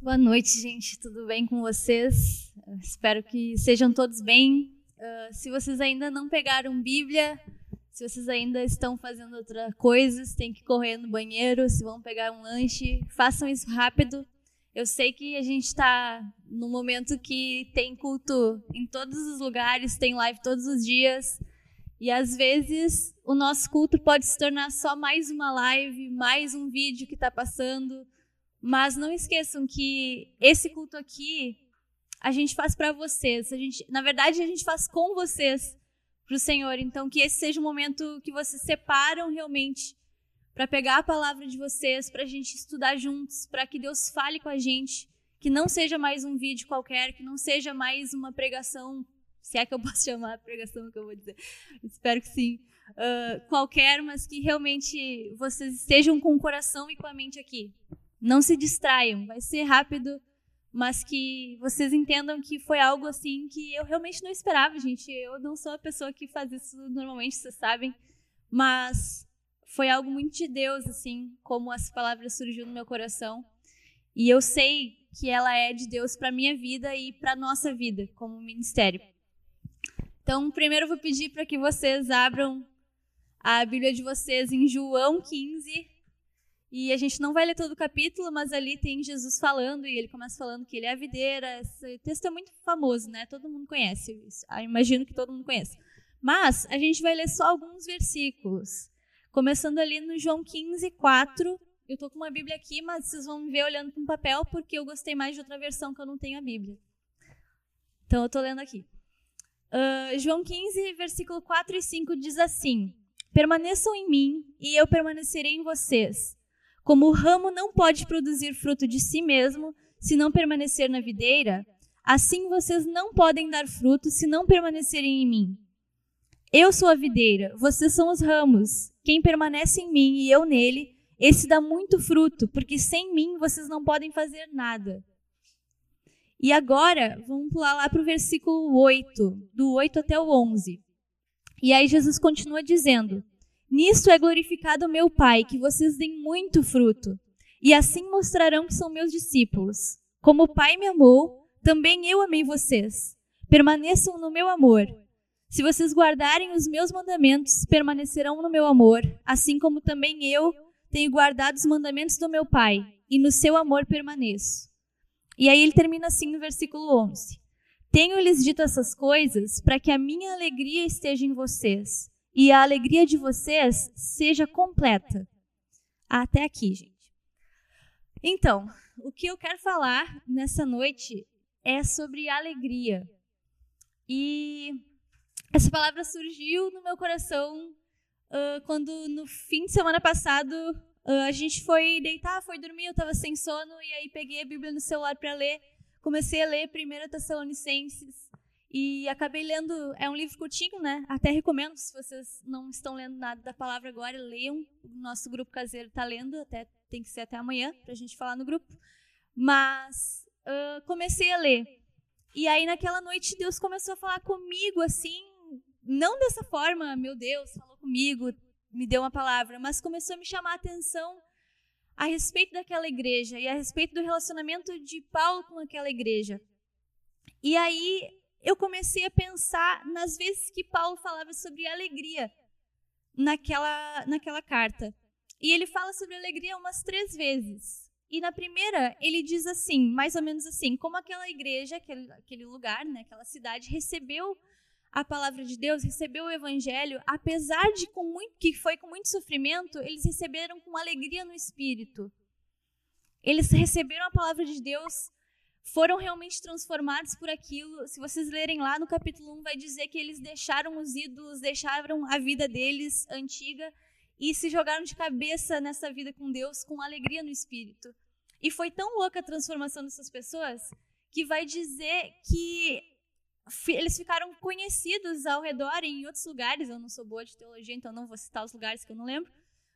Boa noite, gente. Tudo bem com vocês? espero que sejam todos bem. Uh, se vocês ainda não pegaram Bíblia, se vocês ainda estão fazendo outra coisa, se tem que correr no banheiro, se vão pegar um lanche, façam isso rápido. Eu sei que a gente está num momento que tem culto em todos os lugares, tem live todos os dias. E às vezes o nosso culto pode se tornar só mais uma live, mais um vídeo que está passando mas não esqueçam que esse culto aqui a gente faz para vocês. A gente, na verdade, a gente faz com vocês para o Senhor. Então, que esse seja um momento que vocês separam realmente para pegar a palavra de vocês, para a gente estudar juntos, para que Deus fale com a gente. Que não seja mais um vídeo qualquer, que não seja mais uma pregação, se é que eu posso chamar a pregação que eu vou dizer. Espero que sim. Uh, qualquer, mas que realmente vocês estejam com o coração e com a mente aqui. Não se distraiam, vai ser rápido, mas que vocês entendam que foi algo assim que eu realmente não esperava, gente. Eu não sou a pessoa que faz isso normalmente, vocês sabem, mas foi algo muito de Deus, assim, como as palavras surgiu no meu coração. E eu sei que ela é de Deus para minha vida e para nossa vida como ministério. Então, primeiro eu vou pedir para que vocês abram a Bíblia de vocês em João 15, e a gente não vai ler todo o capítulo, mas ali tem Jesus falando, e ele começa falando que ele é a videira. Esse texto é muito famoso, né? Todo mundo conhece. Isso. Ah, imagino que todo mundo conhece. Mas a gente vai ler só alguns versículos. Começando ali no João 15, 4. Eu estou com uma Bíblia aqui, mas vocês vão me ver olhando para um papel, porque eu gostei mais de outra versão que eu não tenho a Bíblia. Então eu estou lendo aqui. Uh, João 15, versículo 4 e 5 diz assim: Permaneçam em mim e eu permanecerei em vocês. Como o ramo não pode produzir fruto de si mesmo se não permanecer na videira, assim vocês não podem dar fruto se não permanecerem em mim. Eu sou a videira, vocês são os ramos. Quem permanece em mim e eu nele, esse dá muito fruto, porque sem mim vocês não podem fazer nada. E agora, vamos pular lá para o versículo 8, do 8 até o 11. E aí Jesus continua dizendo: Nisto é glorificado meu Pai, que vocês deem muito fruto, e assim mostrarão que são meus discípulos. Como o Pai me amou, também eu amei vocês. Permaneçam no meu amor. Se vocês guardarem os meus mandamentos, permanecerão no meu amor, assim como também eu tenho guardado os mandamentos do meu Pai, e no seu amor permaneço. E aí ele termina assim no versículo 11: Tenho-lhes dito essas coisas para que a minha alegria esteja em vocês e a alegria de vocês seja completa. Até aqui, gente. Então, o que eu quero falar nessa noite é sobre alegria. E essa palavra surgiu no meu coração uh, quando no fim de semana passado uh, a gente foi deitar, foi dormir, eu estava sem sono e aí peguei a Bíblia no celular para ler. Comecei a ler 1 Tessalonicenses e acabei lendo, é um livro curtinho, né? Até recomendo, se vocês não estão lendo nada da palavra agora, leiam. O nosso grupo caseiro está lendo, até tem que ser até amanhã para a gente falar no grupo. Mas uh, comecei a ler. E aí naquela noite Deus começou a falar comigo assim, não dessa forma, meu Deus, falou comigo, me deu uma palavra, mas começou a me chamar a atenção a respeito daquela igreja e a respeito do relacionamento de Paulo com aquela igreja. E aí eu comecei a pensar nas vezes que Paulo falava sobre alegria naquela, naquela carta. E ele fala sobre alegria umas três vezes. E na primeira, ele diz assim, mais ou menos assim, como aquela igreja, aquele, aquele lugar, né, aquela cidade, recebeu a palavra de Deus, recebeu o evangelho, apesar de com muito, que foi com muito sofrimento, eles receberam com alegria no espírito. Eles receberam a palavra de Deus foram realmente transformados por aquilo. Se vocês lerem lá no capítulo 1, vai dizer que eles deixaram os ídolos, deixaram a vida deles antiga e se jogaram de cabeça nessa vida com Deus com alegria no espírito. E foi tão louca a transformação dessas pessoas que vai dizer que eles ficaram conhecidos ao redor em outros lugares. Eu não sou boa de teologia, então não vou citar os lugares que eu não lembro.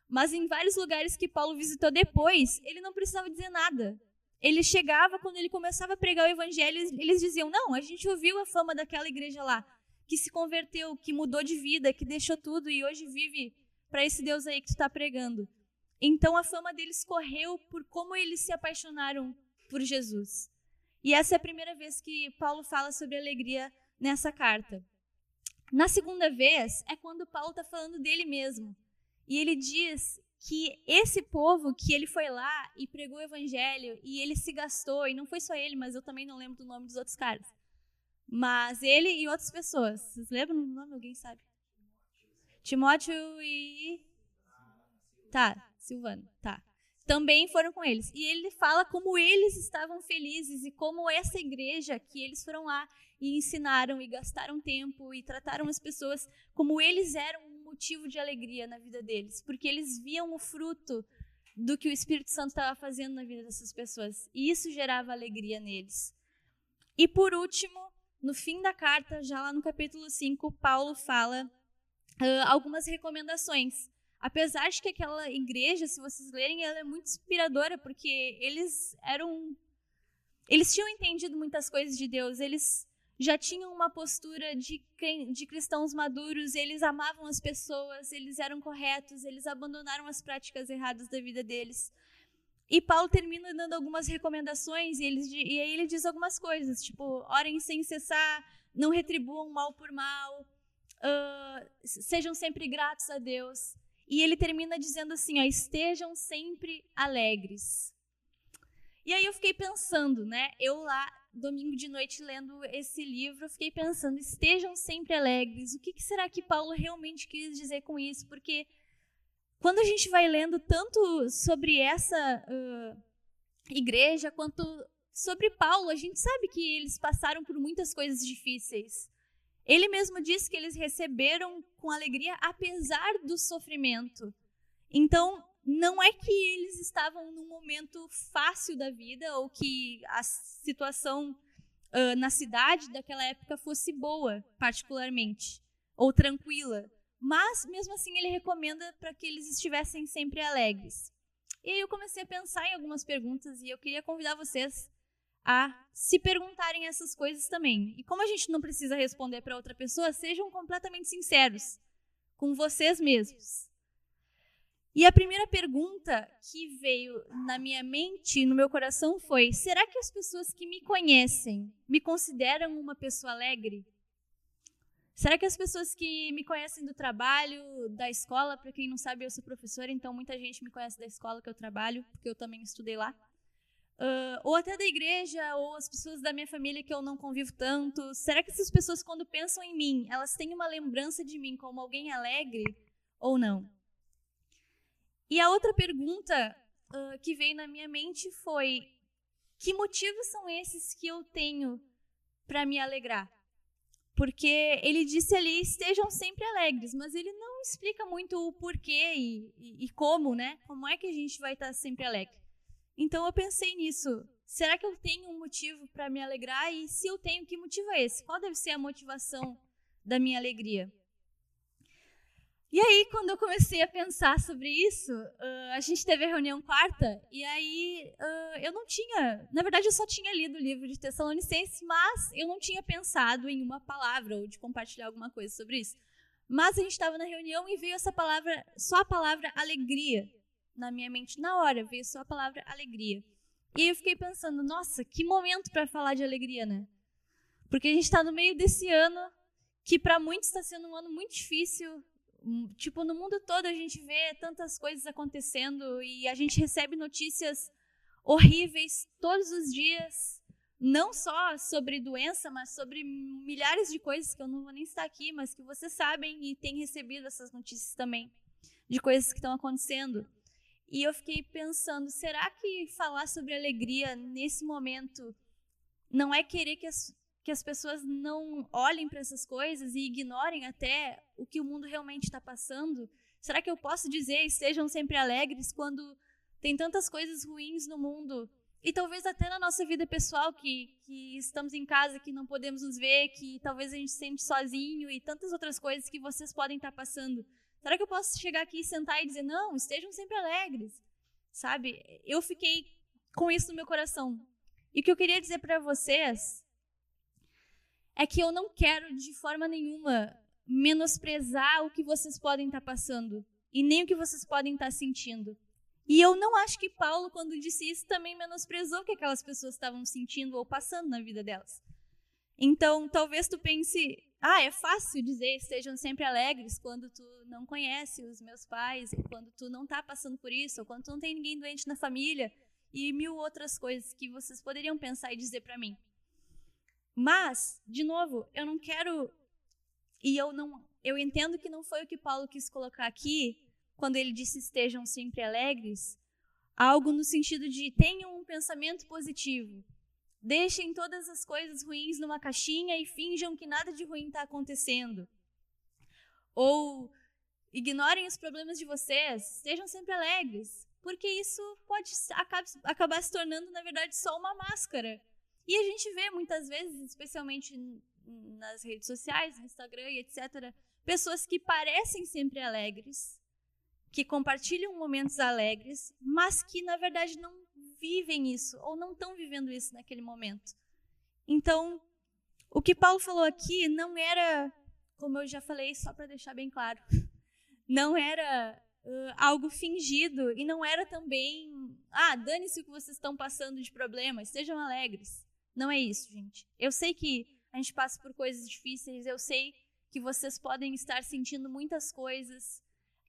Mas em vários lugares que Paulo visitou depois, ele não precisava dizer nada ele chegava, quando ele começava a pregar o evangelho, eles diziam: Não, a gente ouviu a fama daquela igreja lá, que se converteu, que mudou de vida, que deixou tudo e hoje vive para esse Deus aí que tu está pregando. Então a fama deles correu por como eles se apaixonaram por Jesus. E essa é a primeira vez que Paulo fala sobre alegria nessa carta. Na segunda vez é quando Paulo está falando dele mesmo. E ele diz que esse povo que ele foi lá e pregou o evangelho e ele se gastou, e não foi só ele, mas eu também não lembro do nome dos outros caras. Mas ele e outras pessoas. Vocês lembram do nome? Alguém sabe? Timóteo e. Tá, Silvano, tá. Também foram com eles. E ele fala como eles estavam felizes e como essa igreja que eles foram lá e ensinaram e gastaram tempo e trataram as pessoas como eles eram motivo de alegria na vida deles, porque eles viam o fruto do que o Espírito Santo estava fazendo na vida dessas pessoas. E isso gerava alegria neles. E por último, no fim da carta, já lá no capítulo 5, Paulo fala uh, algumas recomendações. Apesar de que aquela igreja, se vocês lerem, ela é muito inspiradora, porque eles eram. Eles tinham entendido muitas coisas de Deus, eles já tinham uma postura de, de cristãos maduros, eles amavam as pessoas, eles eram corretos, eles abandonaram as práticas erradas da vida deles. E Paulo termina dando algumas recomendações e, eles, e aí ele diz algumas coisas, tipo, orem sem cessar, não retribuam mal por mal, uh, sejam sempre gratos a Deus. E ele termina dizendo assim, ó, estejam sempre alegres. E aí eu fiquei pensando, né? Eu lá, domingo de noite, lendo esse livro, eu fiquei pensando, estejam sempre alegres. O que, que será que Paulo realmente quis dizer com isso? Porque quando a gente vai lendo tanto sobre essa uh, igreja quanto sobre Paulo, a gente sabe que eles passaram por muitas coisas difíceis. Ele mesmo disse que eles receberam com alegria apesar do sofrimento. Então, não é que eles estavam num momento fácil da vida ou que a situação uh, na cidade daquela época fosse boa, particularmente, ou tranquila. Mas, mesmo assim, ele recomenda para que eles estivessem sempre alegres. E aí eu comecei a pensar em algumas perguntas e eu queria convidar vocês a se perguntarem essas coisas também. E como a gente não precisa responder para outra pessoa, sejam completamente sinceros com vocês mesmos. E a primeira pergunta que veio na minha mente, no meu coração, foi: será que as pessoas que me conhecem me consideram uma pessoa alegre? Será que as pessoas que me conhecem do trabalho, da escola, para quem não sabe, eu sou professora, então muita gente me conhece da escola que eu trabalho, porque eu também estudei lá. Uh, ou até da igreja, ou as pessoas da minha família que eu não convivo tanto. Será que essas pessoas, quando pensam em mim, elas têm uma lembrança de mim como alguém alegre ou não? E a outra pergunta uh, que veio na minha mente foi: que motivos são esses que eu tenho para me alegrar? Porque ele disse ali, estejam sempre alegres, mas ele não explica muito o porquê e, e, e como, né? Como é que a gente vai estar sempre alegre? Então eu pensei nisso. Será que eu tenho um motivo para me alegrar? E se eu tenho, que motivo é esse? Qual deve ser a motivação da minha alegria? E aí, quando eu comecei a pensar sobre isso, uh, a gente teve a reunião quarta, e aí uh, eu não tinha. Na verdade, eu só tinha lido o livro de Tessalonicenses, mas eu não tinha pensado em uma palavra ou de compartilhar alguma coisa sobre isso. Mas a gente estava na reunião e veio essa palavra, só a palavra alegria na minha mente na hora, veio só a palavra alegria. E eu fiquei pensando, nossa, que momento para falar de alegria, né? Porque a gente está no meio desse ano que para muitos está sendo um ano muito difícil tipo, no mundo todo a gente vê tantas coisas acontecendo e a gente recebe notícias horríveis todos os dias, não só sobre doença, mas sobre milhares de coisas que eu não vou nem estar aqui, mas que vocês sabem e têm recebido essas notícias também, de coisas que estão acontecendo. E eu fiquei pensando, será que falar sobre alegria nesse momento não é querer que as que as pessoas não olhem para essas coisas e ignorem até o que o mundo realmente está passando? Será que eu posso dizer estejam sempre alegres quando tem tantas coisas ruins no mundo? E talvez até na nossa vida pessoal, que, que estamos em casa, que não podemos nos ver, que talvez a gente se sente sozinho e tantas outras coisas que vocês podem estar passando. Será que eu posso chegar aqui, sentar e dizer, não, estejam sempre alegres? Sabe? Eu fiquei com isso no meu coração. E o que eu queria dizer para vocês é que eu não quero de forma nenhuma menosprezar o que vocês podem estar passando e nem o que vocês podem estar sentindo. E eu não acho que Paulo, quando disse isso, também menosprezou o que aquelas pessoas estavam sentindo ou passando na vida delas. Então, talvez tu pense, ah, é fácil dizer estejam sempre alegres quando tu não conhece os meus pais, ou quando tu não está passando por isso, ou quando tu não tem ninguém doente na família, e mil outras coisas que vocês poderiam pensar e dizer para mim. Mas, de novo, eu não quero e eu não eu entendo que não foi o que Paulo quis colocar aqui quando ele disse estejam sempre alegres, algo no sentido de tenham um pensamento positivo. Deixem todas as coisas ruins numa caixinha e finjam que nada de ruim está acontecendo. Ou ignorem os problemas de vocês, sejam sempre alegres, porque isso pode acabar se tornando, na verdade, só uma máscara. E a gente vê muitas vezes, especialmente nas redes sociais, no Instagram e etc., pessoas que parecem sempre alegres, que compartilham momentos alegres, mas que na verdade não vivem isso ou não estão vivendo isso naquele momento. Então, o que Paulo falou aqui não era, como eu já falei, só para deixar bem claro, não era uh, algo fingido e não era também, ah, dane-se o que vocês estão passando de problema, estejam alegres. Não é isso, gente. Eu sei que a gente passa por coisas difíceis, eu sei que vocês podem estar sentindo muitas coisas,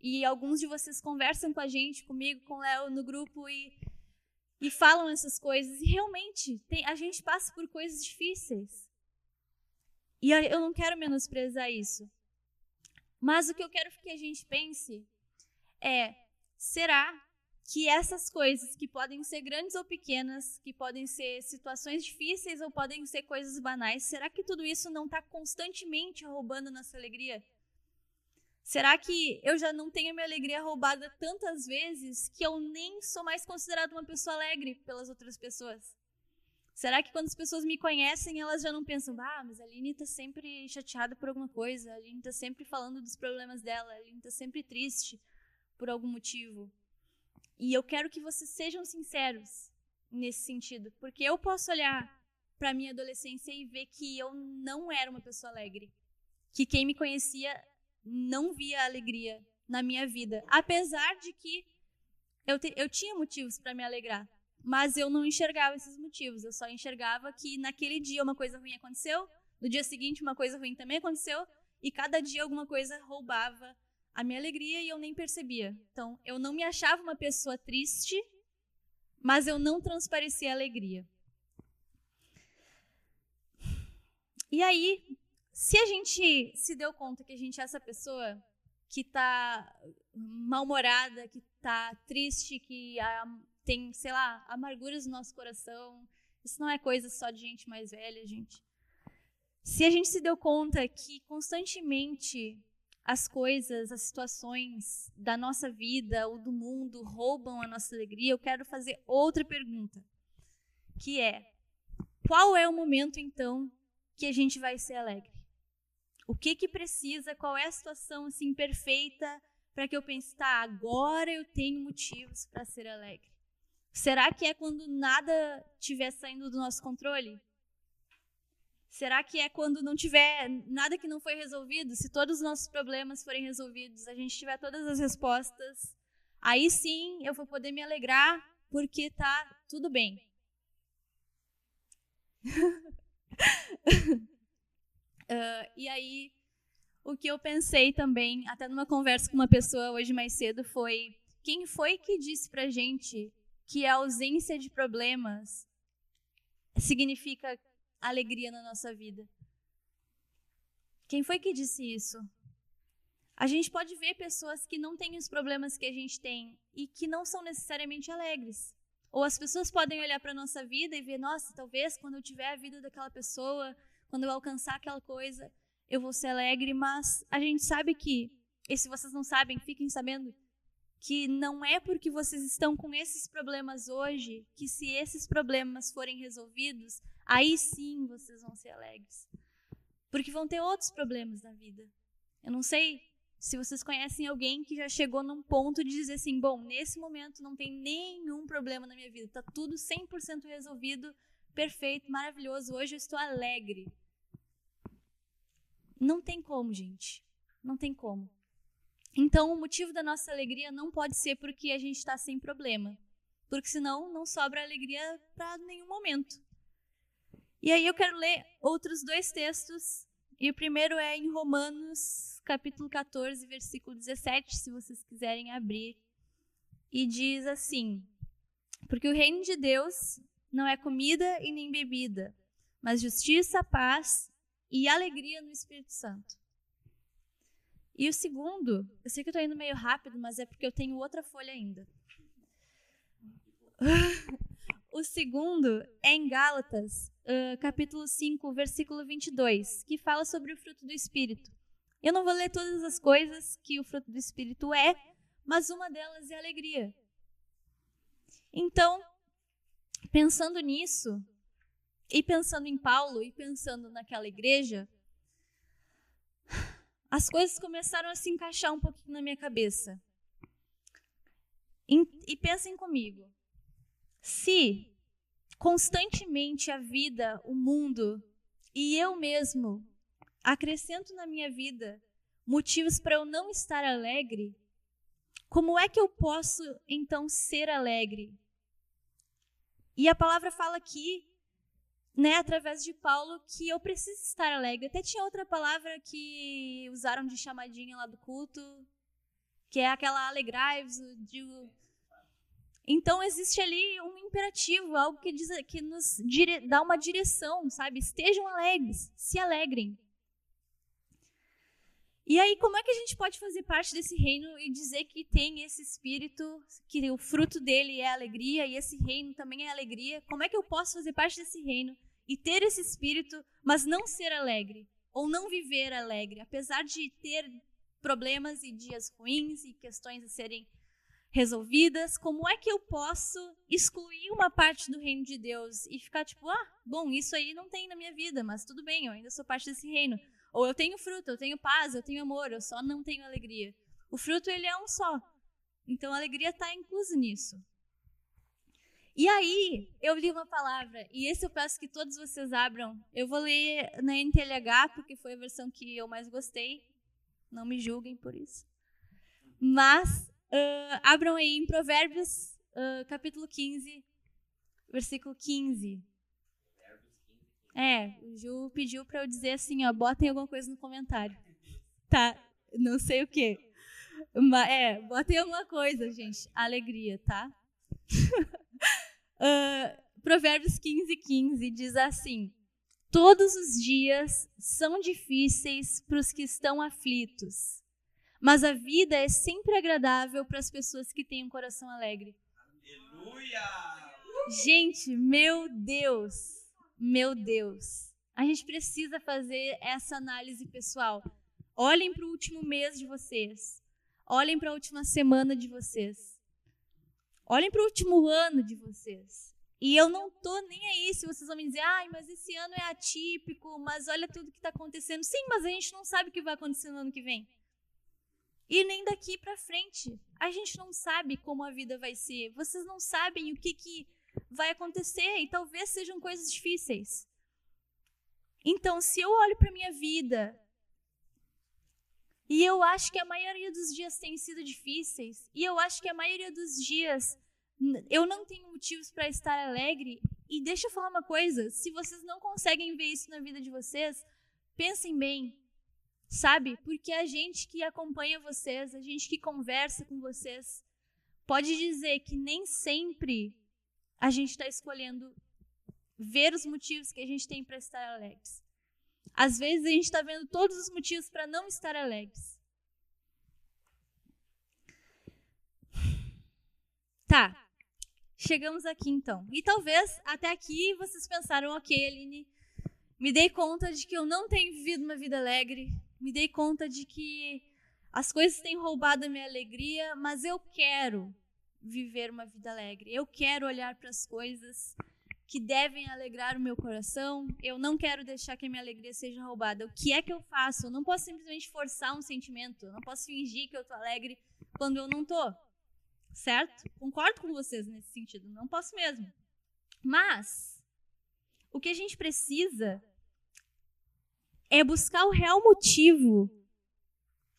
e alguns de vocês conversam com a gente, comigo, com o Léo no grupo e, e falam essas coisas. E realmente, tem, a gente passa por coisas difíceis. E eu não quero menosprezar isso. Mas o que eu quero que a gente pense é: será que essas coisas, que podem ser grandes ou pequenas, que podem ser situações difíceis ou podem ser coisas banais, será que tudo isso não está constantemente roubando nossa alegria? Será que eu já não tenho minha alegria roubada tantas vezes que eu nem sou mais considerada uma pessoa alegre pelas outras pessoas? Será que quando as pessoas me conhecem, elas já não pensam, ah, mas a Aline está sempre chateada por alguma coisa, a Aline está sempre falando dos problemas dela, a Aline está sempre triste por algum motivo? E eu quero que vocês sejam sinceros nesse sentido, porque eu posso olhar para minha adolescência e ver que eu não era uma pessoa alegre. Que quem me conhecia não via alegria na minha vida, apesar de que eu, te, eu tinha motivos para me alegrar, mas eu não enxergava esses motivos. Eu só enxergava que naquele dia uma coisa ruim aconteceu, no dia seguinte uma coisa ruim também aconteceu, e cada dia alguma coisa roubava a minha alegria e eu nem percebia. Então, eu não me achava uma pessoa triste, mas eu não transparecia alegria. E aí, se a gente se deu conta que a gente é essa pessoa que está mal-humorada, que está triste, que tem, sei lá, amarguras no nosso coração, isso não é coisa só de gente mais velha, gente. Se a gente se deu conta que constantemente as coisas, as situações da nossa vida ou do mundo roubam a nossa alegria, eu quero fazer outra pergunta, que é: qual é o momento então que a gente vai ser alegre? O que que precisa? Qual é a situação assim perfeita para que eu pense, tá, agora eu tenho motivos para ser alegre? Será que é quando nada estiver saindo do nosso controle? Será que é quando não tiver nada que não foi resolvido? Se todos os nossos problemas forem resolvidos, a gente tiver todas as respostas, aí sim eu vou poder me alegrar porque tá tudo bem. Uh, e aí, o que eu pensei também, até numa conversa com uma pessoa hoje mais cedo, foi: quem foi que disse pra gente que a ausência de problemas significa alegria na nossa vida? Quem foi que disse isso? A gente pode ver pessoas que não têm os problemas que a gente tem e que não são necessariamente alegres. Ou as pessoas podem olhar para a nossa vida e ver, nossa, talvez quando eu tiver a vida daquela pessoa, quando eu alcançar aquela coisa, eu vou ser alegre, mas a gente sabe que, e se vocês não sabem, fiquem sabendo, que não é porque vocês estão com esses problemas hoje, que se esses problemas forem resolvidos, aí sim vocês vão ser alegres. Porque vão ter outros problemas na vida. Eu não sei se vocês conhecem alguém que já chegou num ponto de dizer assim: bom, nesse momento não tem nenhum problema na minha vida, está tudo 100% resolvido, perfeito, maravilhoso, hoje eu estou alegre. Não tem como, gente. Não tem como. Então, o motivo da nossa alegria não pode ser porque a gente está sem problema, porque senão não sobra alegria para nenhum momento. E aí eu quero ler outros dois textos, e o primeiro é em Romanos, capítulo 14, versículo 17, se vocês quiserem abrir, e diz assim: Porque o reino de Deus não é comida e nem bebida, mas justiça, paz e alegria no Espírito Santo. E o segundo, eu sei que eu estou indo meio rápido, mas é porque eu tenho outra folha ainda. O segundo é em Gálatas, uh, capítulo 5, versículo 22, que fala sobre o fruto do Espírito. Eu não vou ler todas as coisas que o fruto do Espírito é, mas uma delas é alegria. Então, pensando nisso, e pensando em Paulo, e pensando naquela igreja, as coisas começaram a se encaixar um pouquinho na minha cabeça. E, e pensem comigo. Se constantemente a vida, o mundo e eu mesmo acrescento na minha vida motivos para eu não estar alegre, como é que eu posso então ser alegre? E a palavra fala aqui né, através de Paulo, que eu preciso estar alegre. Até tinha outra palavra que usaram de chamadinha lá do culto, que é aquela alegrai-vos, digo. Então existe ali um imperativo, algo que diz que nos dire, dá uma direção, sabe? Estejam alegres, se alegrem. E aí, como é que a gente pode fazer parte desse reino e dizer que tem esse espírito, que o fruto dele é alegria e esse reino também é alegria? Como é que eu posso fazer parte desse reino e ter esse espírito, mas não ser alegre ou não viver alegre, apesar de ter problemas e dias ruins e questões a serem resolvidas, como é que eu posso excluir uma parte do reino de Deus e ficar tipo, ah, bom, isso aí não tem na minha vida, mas tudo bem, eu ainda sou parte desse reino. Ou eu tenho fruto, eu tenho paz, eu tenho amor, eu só não tenho alegria. O fruto ele é um só. Então a alegria está inclusa nisso. E aí, eu li uma palavra, e esse eu peço que todos vocês abram. Eu vou ler na NTLH, porque foi a versão que eu mais gostei. Não me julguem por isso. Mas, uh, abram aí em Provérbios, uh, capítulo 15, versículo 15. É, o Ju pediu para eu dizer assim, ó, botem alguma coisa no comentário. Tá, não sei o quê. Mas, é, botem alguma coisa, gente. Alegria, tá? uh, Provérbios 15, 15 diz assim: Todos os dias são difíceis para os que estão aflitos, mas a vida é sempre agradável para as pessoas que têm um coração alegre. Aleluia! Gente, meu Deus! Meu Deus, a gente precisa fazer essa análise pessoal. Olhem para o último mês de vocês. Olhem para a última semana de vocês. Olhem para o último ano de vocês. E eu não tô nem aí se vocês vão me dizer, ai, mas esse ano é atípico, mas olha tudo que está acontecendo. Sim, mas a gente não sabe o que vai acontecer no ano que vem. E nem daqui para frente. A gente não sabe como a vida vai ser. Vocês não sabem o que, que vai acontecer e talvez sejam coisas difíceis. Então, se eu olho para minha vida e eu acho que a maioria dos dias tem sido difíceis, e eu acho que a maioria dos dias eu não tenho motivos para estar alegre, e deixa eu falar uma coisa, se vocês não conseguem ver isso na vida de vocês, pensem bem, sabe? Porque a gente que acompanha vocês, a gente que conversa com vocês, pode dizer que nem sempre a gente está escolhendo ver os motivos que a gente tem para estar alegres. Às vezes a gente está vendo todos os motivos para não estar alegres. Tá, chegamos aqui então. E talvez até aqui vocês pensaram, ok, Aline, me dei conta de que eu não tenho vivido uma vida alegre, me dei conta de que as coisas têm roubado a minha alegria, mas eu quero viver uma vida alegre. Eu quero olhar para as coisas que devem alegrar o meu coração. Eu não quero deixar que a minha alegria seja roubada. O que é que eu faço? Eu não posso simplesmente forçar um sentimento. Eu não posso fingir que eu tô alegre quando eu não tô. Certo? Concordo com vocês nesse sentido. Não posso mesmo. Mas o que a gente precisa é buscar o real motivo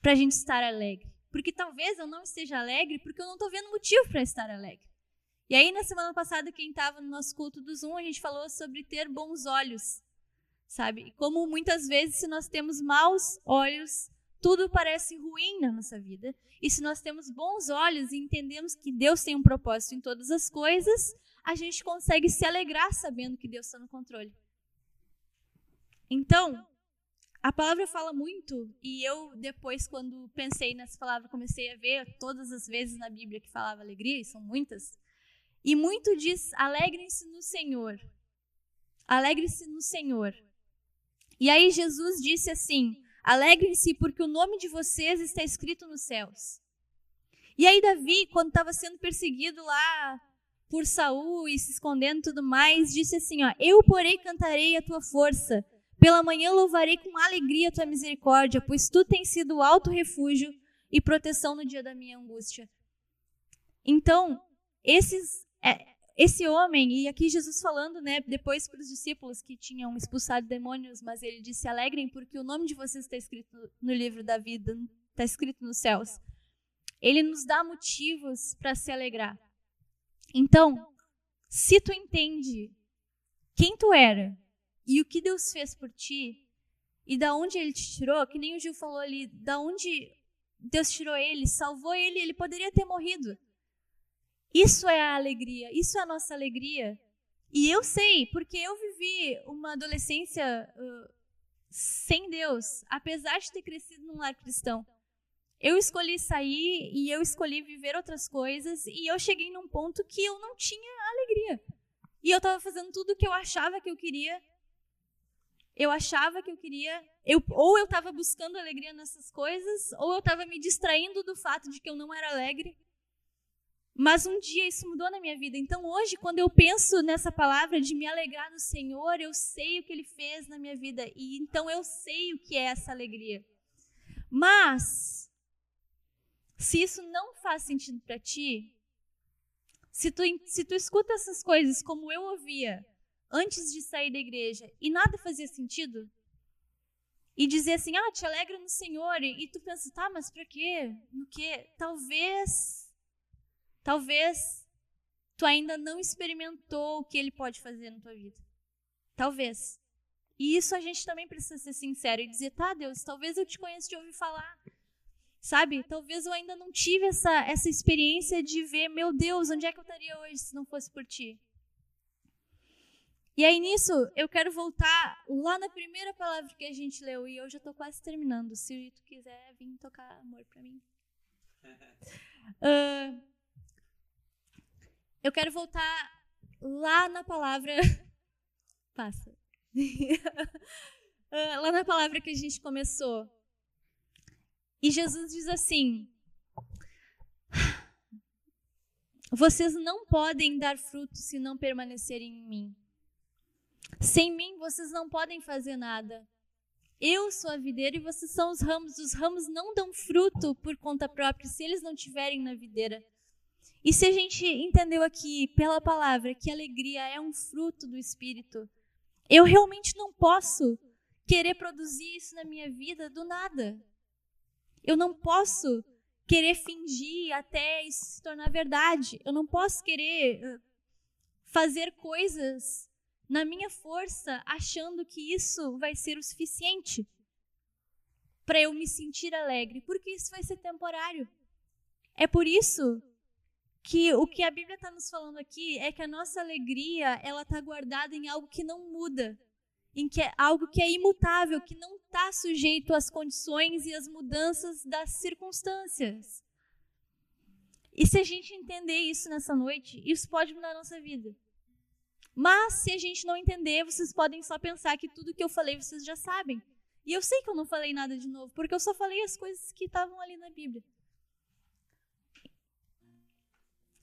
para a gente estar alegre. Porque talvez eu não esteja alegre porque eu não estou vendo motivo para estar alegre. E aí, na semana passada, quem estava no nosso culto do Zoom, a gente falou sobre ter bons olhos, sabe? Como muitas vezes, se nós temos maus olhos, tudo parece ruim na nossa vida. E se nós temos bons olhos e entendemos que Deus tem um propósito em todas as coisas, a gente consegue se alegrar sabendo que Deus está no controle. Então, a palavra fala muito, e eu depois, quando pensei nessa palavra, comecei a ver todas as vezes na Bíblia que falava alegria, e são muitas, e muito diz: alegrem-se no Senhor. Alegre-se no Senhor. E aí Jesus disse assim: alegrem-se porque o nome de vocês está escrito nos céus. E aí Davi, quando estava sendo perseguido lá por Saul e se escondendo e tudo mais, disse assim: ó, eu porém cantarei a tua força. Pela manhã louvarei com alegria a tua misericórdia, pois tu tens sido alto refúgio e proteção no dia da minha angústia. Então, esses é, esse homem, e aqui Jesus falando, né, depois para os discípulos que tinham expulsado demônios, mas ele disse: alegrem, porque o nome de vocês está escrito no livro da vida, está escrito nos céus. Ele nos dá motivos para se alegrar. Então, se tu entende quem tu era e o que Deus fez por ti, e da onde ele te tirou, que nem o Gil falou ali, da onde Deus tirou ele, salvou ele, ele poderia ter morrido. Isso é a alegria, isso é a nossa alegria. E eu sei, porque eu vivi uma adolescência uh, sem Deus, apesar de ter crescido num lar cristão. Eu escolhi sair e eu escolhi viver outras coisas e eu cheguei num ponto que eu não tinha alegria. E eu estava fazendo tudo o que eu achava que eu queria. Eu achava que eu queria, eu, ou eu estava buscando alegria nessas coisas, ou eu estava me distraindo do fato de que eu não era alegre. Mas um dia isso mudou na minha vida. Então hoje, quando eu penso nessa palavra de me alegrar no Senhor, eu sei o que Ele fez na minha vida. E então eu sei o que é essa alegria. Mas, se isso não faz sentido para ti, se tu, se tu escuta essas coisas como eu ouvia antes de sair da igreja e nada fazia sentido, e dizer assim, ah, te alegra no Senhor, e, tu pensa, tá, mas para quê? No quê? Talvez Talvez tu ainda não experimentou o que ele pode fazer na tua vida. Talvez. E isso a gente também precisa ser sincero e dizer, tá, Deus, talvez eu te conheça de ouvir falar. Sabe? Talvez eu ainda não tive essa, essa experiência de ver, meu Deus, onde é que eu estaria hoje se não fosse por ti? E aí nisso, eu quero voltar lá na primeira palavra que a gente leu, e eu já estou quase terminando. Se tu quiser vir tocar amor para mim. Uh, Eu quero voltar lá na palavra. Passa. Ah, lá na palavra que a gente começou. E Jesus diz assim: Vocês não podem dar fruto se não permanecerem em mim. Sem mim, vocês não podem fazer nada. Eu sou a videira e vocês são os ramos. Os ramos não dão fruto por conta própria se eles não estiverem na videira. E se a gente entendeu aqui pela palavra que alegria é um fruto do Espírito, eu realmente não posso querer produzir isso na minha vida do nada. Eu não posso querer fingir até isso se tornar verdade. Eu não posso querer fazer coisas na minha força achando que isso vai ser o suficiente para eu me sentir alegre, porque isso vai ser temporário. É por isso que o que a Bíblia está nos falando aqui é que a nossa alegria ela está guardada em algo que não muda, em que é algo que é imutável, que não está sujeito às condições e às mudanças das circunstâncias. E se a gente entender isso nessa noite, isso pode mudar a nossa vida. Mas se a gente não entender, vocês podem só pensar que tudo que eu falei vocês já sabem. E eu sei que eu não falei nada de novo, porque eu só falei as coisas que estavam ali na Bíblia.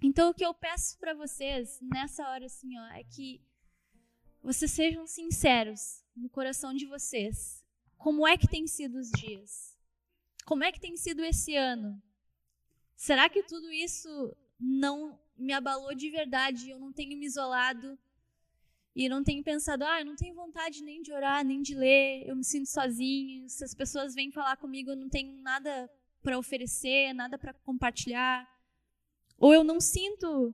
Então, o que eu peço para vocês nessa hora, assim, ó, é que vocês sejam sinceros no coração de vocês. Como é que tem sido os dias? Como é que tem sido esse ano? Será que tudo isso não me abalou de verdade? Eu não tenho me isolado e não tenho pensado, ah, eu não tenho vontade nem de orar, nem de ler, eu me sinto sozinho. Se as pessoas vêm falar comigo, eu não tenho nada para oferecer, nada para compartilhar. Ou eu não sinto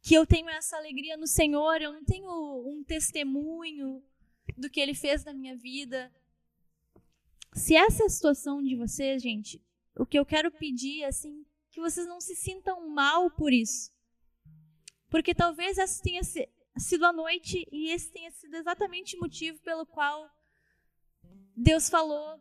que eu tenho essa alegria no Senhor, eu não tenho um testemunho do que Ele fez na minha vida. Se essa é a situação de vocês, gente, o que eu quero pedir é assim, que vocês não se sintam mal por isso. Porque talvez essa tenha sido a noite e esse tenha sido exatamente o motivo pelo qual Deus falou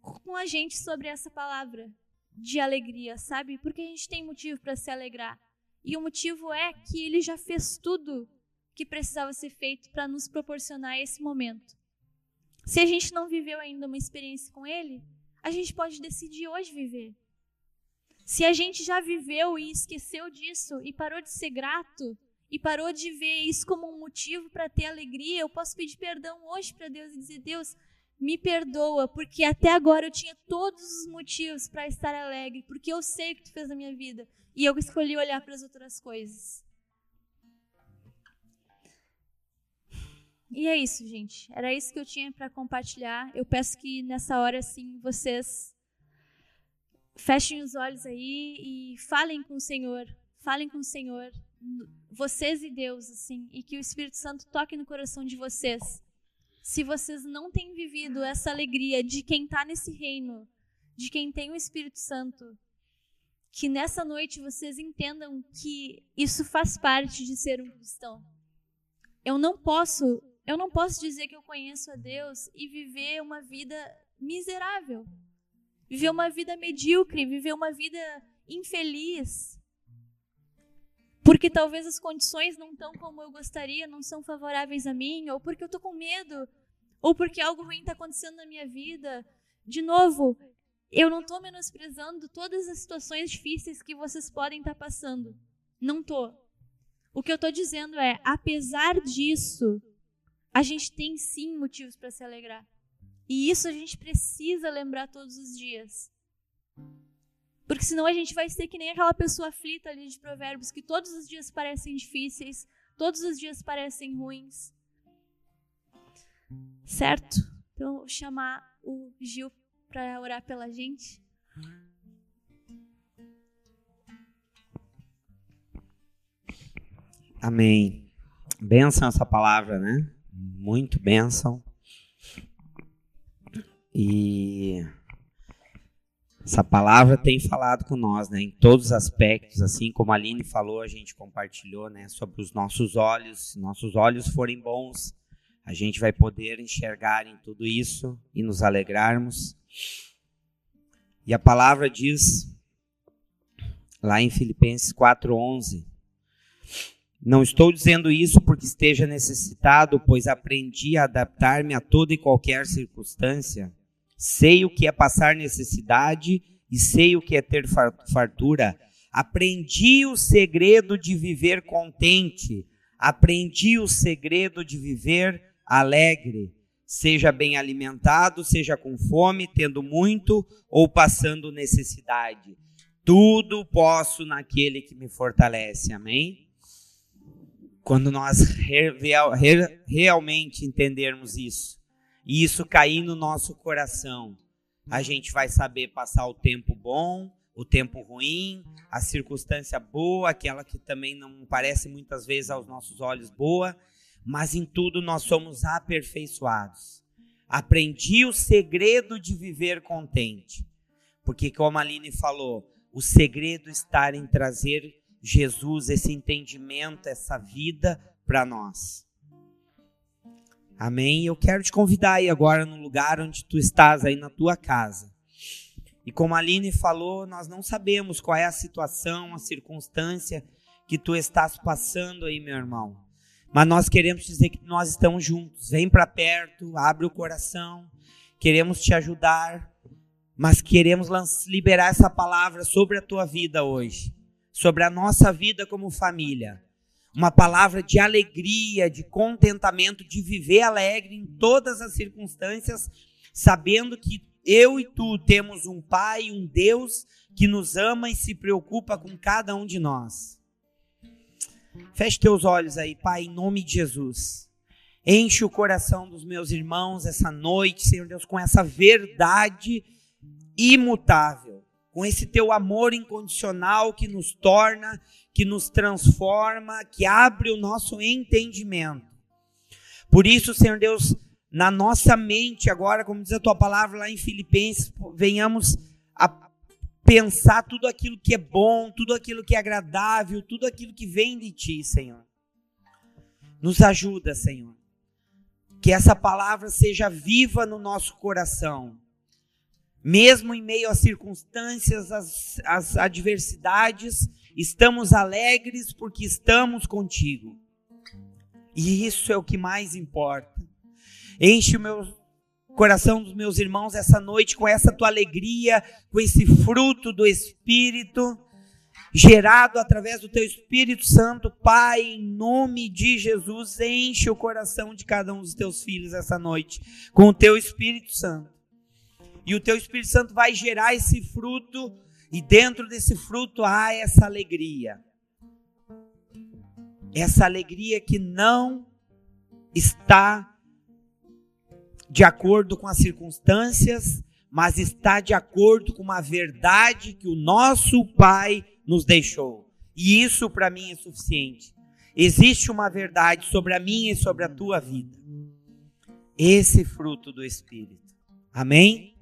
com a gente sobre essa palavra de alegria, sabe? Porque a gente tem motivo para se alegrar. E o motivo é que ele já fez tudo que precisava ser feito para nos proporcionar esse momento. Se a gente não viveu ainda uma experiência com ele, a gente pode decidir hoje viver. Se a gente já viveu e esqueceu disso e parou de ser grato e parou de ver isso como um motivo para ter alegria, eu posso pedir perdão hoje para Deus e dizer: Deus, me perdoa, porque até agora eu tinha todos os motivos para estar alegre, porque eu sei o que tu fez na minha vida e eu escolhi olhar para as outras coisas. E é isso, gente. Era isso que eu tinha para compartilhar. Eu peço que nessa hora, assim, vocês fechem os olhos aí e falem com o Senhor. Falem com o Senhor, vocês e Deus, assim, e que o Espírito Santo toque no coração de vocês. Se vocês não têm vivido essa alegria de quem está nesse reino, de quem tem o Espírito Santo, que nessa noite vocês entendam que isso faz parte de ser um cristão. Eu não posso eu não posso dizer que eu conheço a Deus e viver uma vida miserável, viver uma vida medíocre, viver uma vida infeliz. Porque talvez as condições não estão como eu gostaria, não são favoráveis a mim, ou porque eu estou com medo, ou porque algo ruim está acontecendo na minha vida. De novo, eu não estou menosprezando todas as situações difíceis que vocês podem estar tá passando. Não estou. O que eu estou dizendo é, apesar disso, a gente tem sim motivos para se alegrar. E isso a gente precisa lembrar todos os dias. Porque senão a gente vai ser que nem aquela pessoa aflita ali de Provérbios, que todos os dias parecem difíceis, todos os dias parecem ruins. Certo? Então, vou chamar o Gil para orar pela gente. Amém. Benção essa palavra, né? muito bênção. E essa palavra tem falado com nós, né, em todos os aspectos, assim como a Aline falou, a gente compartilhou, né, sobre os nossos olhos. Se nossos olhos forem bons, a gente vai poder enxergar em tudo isso e nos alegrarmos. E a palavra diz lá em Filipenses 4:11, não estou dizendo isso porque esteja necessitado, pois aprendi a adaptar-me a toda e qualquer circunstância. Sei o que é passar necessidade e sei o que é ter fartura. Aprendi o segredo de viver contente. Aprendi o segredo de viver alegre. Seja bem alimentado, seja com fome, tendo muito ou passando necessidade. Tudo posso naquele que me fortalece. Amém? Quando nós realmente entendermos isso, e isso cair no nosso coração, a gente vai saber passar o tempo bom, o tempo ruim, a circunstância boa, aquela que também não parece muitas vezes aos nossos olhos boa, mas em tudo nós somos aperfeiçoados. Aprendi o segredo de viver contente. Porque, como a Aline falou, o segredo está em trazer Jesus, esse entendimento, essa vida para nós. Amém? Eu quero te convidar aí agora no lugar onde tu estás, aí na tua casa. E como a Aline falou, nós não sabemos qual é a situação, a circunstância que tu estás passando aí, meu irmão. Mas nós queremos dizer que nós estamos juntos. Vem para perto, abre o coração. Queremos te ajudar, mas queremos liberar essa palavra sobre a tua vida hoje sobre a nossa vida como família. Uma palavra de alegria, de contentamento, de viver alegre em todas as circunstâncias, sabendo que eu e tu temos um Pai, um Deus que nos ama e se preocupa com cada um de nós. Feche teus olhos aí, Pai, em nome de Jesus. Enche o coração dos meus irmãos essa noite, Senhor Deus, com essa verdade imutável, com esse teu amor incondicional que nos torna, que nos transforma, que abre o nosso entendimento. Por isso, Senhor Deus, na nossa mente agora, como diz a tua palavra lá em Filipenses, venhamos a pensar tudo aquilo que é bom, tudo aquilo que é agradável, tudo aquilo que vem de ti, Senhor. Nos ajuda, Senhor. Que essa palavra seja viva no nosso coração. Mesmo em meio às circunstâncias, às, às adversidades, estamos alegres porque estamos contigo. E isso é o que mais importa. Enche o meu coração dos meus irmãos essa noite com essa tua alegria, com esse fruto do Espírito, gerado através do teu Espírito Santo, Pai, em nome de Jesus, enche o coração de cada um dos teus filhos essa noite com o teu Espírito Santo. E o teu Espírito Santo vai gerar esse fruto, e dentro desse fruto há essa alegria. Essa alegria que não está de acordo com as circunstâncias, mas está de acordo com uma verdade que o nosso Pai nos deixou. E isso para mim é suficiente. Existe uma verdade sobre a minha e sobre a tua vida. Esse fruto do Espírito. Amém?